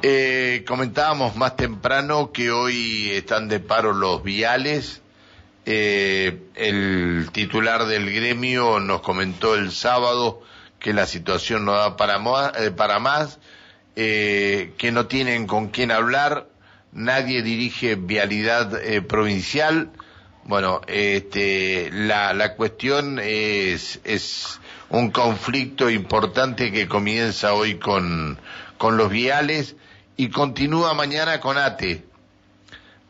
Eh, comentábamos más temprano que hoy están de paro los viales. Eh, el titular del gremio nos comentó el sábado que la situación no da para, eh, más, eh, que no tienen con quién hablar, nadie dirige vialidad provincial. Bueno, este, la, la cuestión es, un conflicto importante que comienza hoy con los viales y continúa mañana con ATE,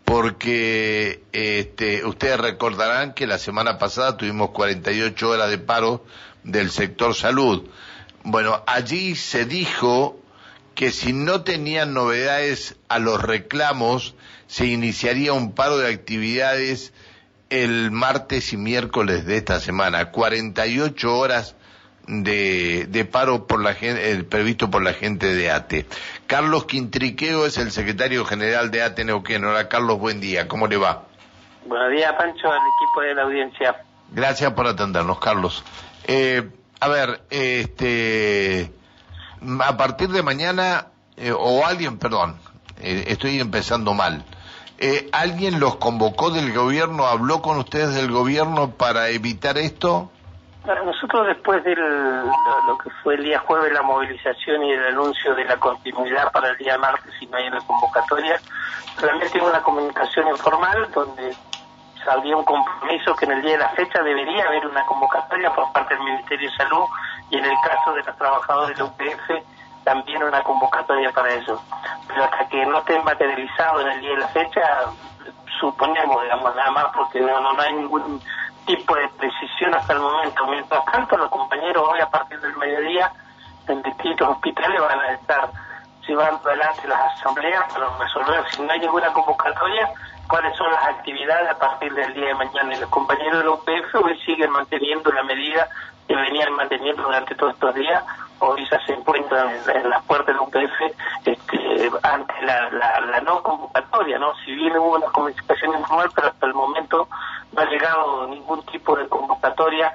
porque este, ustedes recordarán que la semana pasada tuvimos 48 horas de paro del sector salud. Bueno, allí se dijo que si no tenían novedades a los reclamos, se iniciaría un paro de actividades el martes y miércoles de esta semana. 48 horas de, de paro por la gente, previsto por la gente de ATE. Carlos Quintriqueo es el secretario general de ATE Neuquén. Hola Carlos, buen día, ¿cómo le va? Buenos días Pancho, al equipo de la audiencia. Gracias por atendernos, Carlos. Eh, a ver, este, a partir de mañana, eh, o alguien, perdón, eh, estoy empezando mal. Eh, ¿Alguien los convocó del gobierno, habló con ustedes del gobierno para evitar esto? Nosotros después de lo, que fue el día jueves la movilización y el anuncio de la continuidad para el día martes hay una convocatoria, realmente una comunicación informal donde había un compromiso que en el día de la fecha debería haber una convocatoria por parte del Ministerio de Salud y en el caso de los trabajadores de UPF también una convocatoria para eso. Pero hasta que no esté materializado en el día de la fecha, suponemos, digamos, nada más porque no, no, hay ningún tipo de precisión hasta el momento. Mientras tanto, los compañeros hoy a partir del mediodía en distintos hospitales van a estar llevando adelante las asambleas para resolver si no hay ninguna convocatoria cuáles son las actividades a partir del día de mañana. Y los compañeros de la UPF hoy siguen manteniendo la medida que venían manteniendo durante todos estos días. Hoy ya se encuentran en, las puertas de la UPF este, ante la, no convocatoria. no Si bien hubo una comunicación informal, pero hasta el momento no ha llegado ningún tipo de convocatoria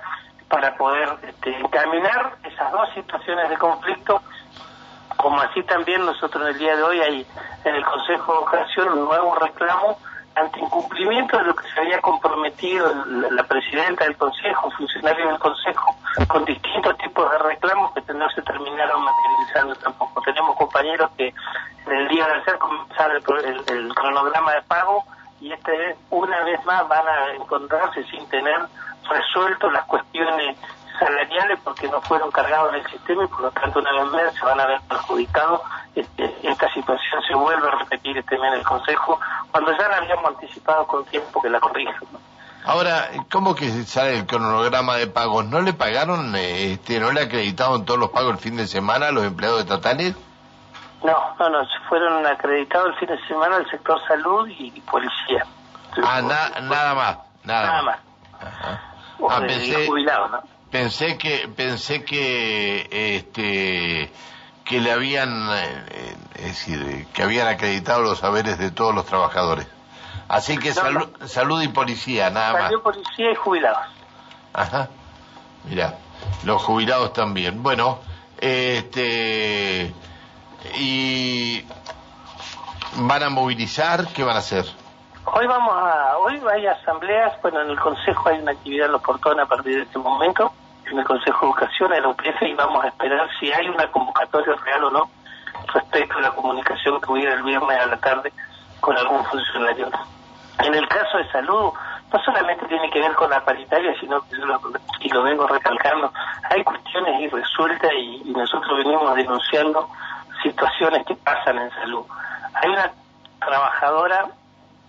para poder este, encaminar esas dos situaciones de conflicto como así también nosotros en el día de hoy hay en el Consejo de Educación un nuevo reclamo ante incumplimiento de lo que se había comprometido la, presidenta del Consejo, funcionarios del Consejo, con distintos tipos de reclamos que no se terminaron materializando tampoco. Tenemos compañeros que en el día de ayer comenzaron el, cronograma de pago y este una vez más van a encontrarse sin tener resuelto las cuestiones salariales porque no fueron cargados en el sistema y por lo tanto una vez más se van a ver perjudicados. Este, esta situación se vuelve a repetir este mes en el Consejo cuando ya la habíamos anticipado con tiempo que la corrijan. Ahora, ¿cómo que sale el cronograma de pagos? ¿No le pagaron, este, no le acreditaron todos los pagos el fin de semana a los empleados estatales? No, no, no, fueron acreditados el fin de semana el sector salud y policía. Ah, nada más, nada, más. Ah, pensé, ¿no? pensé que pensé que este que le habían eh, es decir que habían acreditado los saberes de todos los trabajadores así que salud y policía nada más. Salud policía y jubilados. Ajá. Mira los jubilados también. Bueno este y van a movilizar qué van a hacer Hoy vamos a, hoy hay asambleas, bueno, en el Consejo hay una actividad en los portones a partir de este momento, en el Consejo de Educación, en la UPF, y vamos a esperar si hay una convocatoria real o no respecto a la comunicación que hubiera el viernes a la tarde con algún funcionario. En el caso de salud, no solamente tiene que ver con la paritaria, sino que yo lo, y lo vengo recalcando, hay cuestiones irresueltas y, nosotros venimos denunciando situaciones que pasan en salud. Hay una trabajadora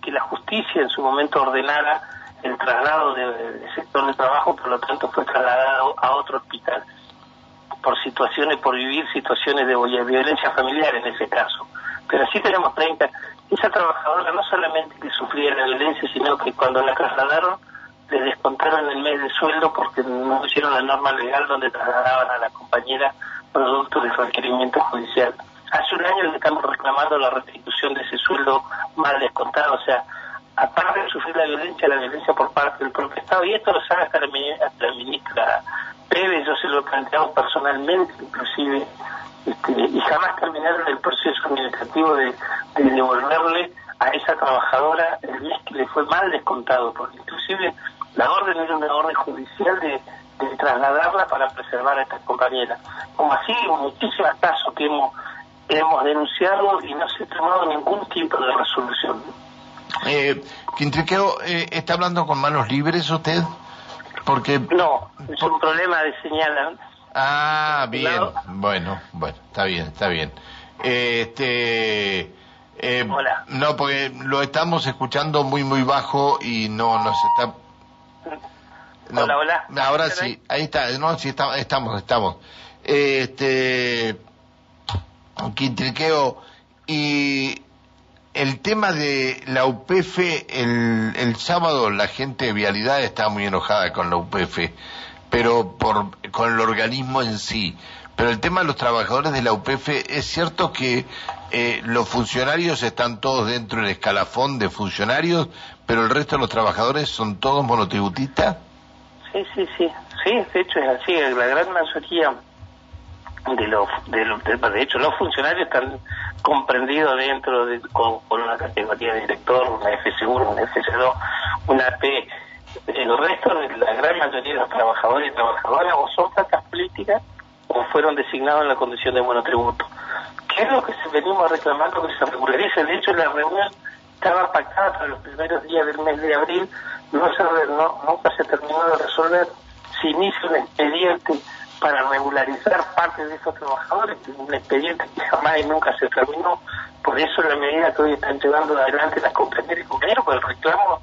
que la justicia en su momento ordenara el traslado del sector de trabajo, por lo tanto fue trasladado a otro hospital por situaciones, por vivir situaciones de violencia familiar en ese caso. Pero sí tenemos 30. Esa trabajadora no solamente que sufría la violencia, sino que cuando la trasladaron le descontaron el mes de sueldo porque no hicieron la norma legal donde trasladaban a la compañera producto del requerimiento judicial. Hace un año le estamos reclamando la restitución de ese sueldo mal descontado, o sea, aparte de sufrir la violencia, la violencia por parte del propio Estado, y esto lo sabe hasta la, ministra Pérez, yo se lo he planteado personalmente, inclusive este, y jamás terminaron el proceso administrativo de, devolverle a esa trabajadora el mes que le fue mal descontado, porque inclusive la orden era una orden judicial de, trasladarla para preservar a estas compañeras. Como así, muchísimos casos que hemos, hemos denunciado y no se ha tomado ningún tipo de resolución. Eh, Quintriqueo, eh, ¿está hablando con manos libres usted? Porque... No, es un problema de señal. Ah, bien, bueno, bueno, está bien, está bien. Este... Eh, hola. No, porque lo estamos escuchando muy, muy bajo y no nos está... hola, hola. Ahora sí, ahí está, no, sí, estamos, estamos, estamos. Este... Quintriqueo, y el tema de la UPF, el, el sábado la gente de Vialidad está muy enojada con la UPF, pero por, con el organismo en sí. Pero el tema de los trabajadores de la UPF, ¿es cierto que eh, los funcionarios están todos dentro del escalafón de funcionarios, pero el resto de los trabajadores son todos monotributistas? Sí, sí, sí. Sí, de hecho es así. La gran mayoría de los, de, los, de hecho los funcionarios están comprendidos dentro de con, una categoría de director, una F1, una FC2, una P. El resto de la gran mayoría de los trabajadores y trabajadoras o son placas políticas o fueron designados en la condición de monotributo. ¿Qué es lo que se venimos reclamando que se regularice? De hecho, la reunión estaba pactada para los primeros días del mes de abril, no se, no, nunca se terminó de resolver. Se inicia un expediente para regularizar parte de esos trabajadores, un expediente que jamás y nunca se terminó. Por eso la medida que hoy están llevando adelante las compañeras y compañeros, pues el reclamo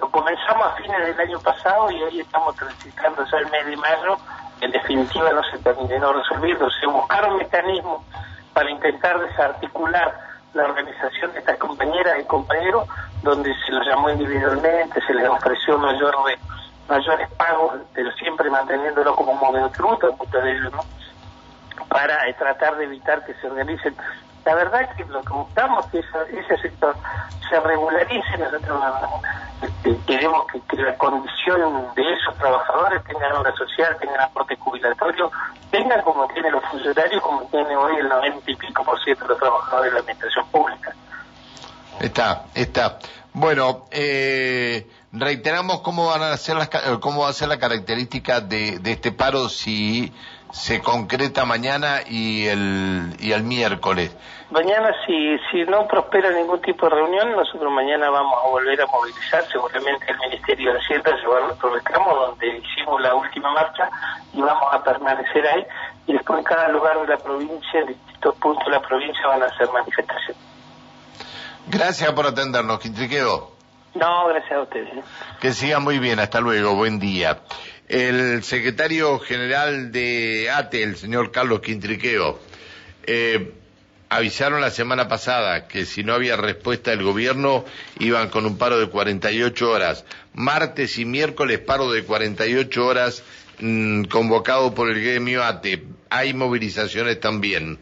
lo comenzamos a fines del año pasado y hoy estamos transitando ya el mes de mayo, en definitiva no se terminó resolviendo, se buscaron mecanismos para intentar desarticular la organización de estas compañeras y compañeros, donde se los llamó individualmente, se les ofreció mayor mayores pagos, pero siempre manteniéndolo como un tributo, de ellos. Para eh, tratar de evitar que se organicen. La verdad es que lo que buscamos es que ese sector se regularice, nosotros queremos que, la condición de esos trabajadores tengan obra social, tengan aporte jubilatorio, tengan como tienen los funcionarios, como tiene hoy el 90 y pico por ciento de los trabajadores de la administración pública. Está, está. Bueno, eh, reiteramos cómo van a ser las, cómo va a ser la característica de, este paro si se concreta mañana y el y el miércoles. Mañana si si no prospera ningún tipo de reunión, nosotros mañana vamos a volver a movilizar seguramente el Ministerio de Hacienda llevar nuestro reclamo donde hicimos la última marcha y vamos a permanecer ahí y después en cada lugar de la provincia, en distintos puntos de la provincia van a hacer manifestaciones. Gracias por atendernos, Quintriqueo. No, gracias a ustedes. ¿eh? Que siga muy bien, hasta luego, buen día. El secretario general de ATE, el señor Carlos Quintriqueo, eh, avisaron la semana pasada que si no había respuesta del gobierno iban con un paro de 48 horas. Martes y miércoles paro de 48 horas mm, convocado por el gremio ATE. Hay movilizaciones también.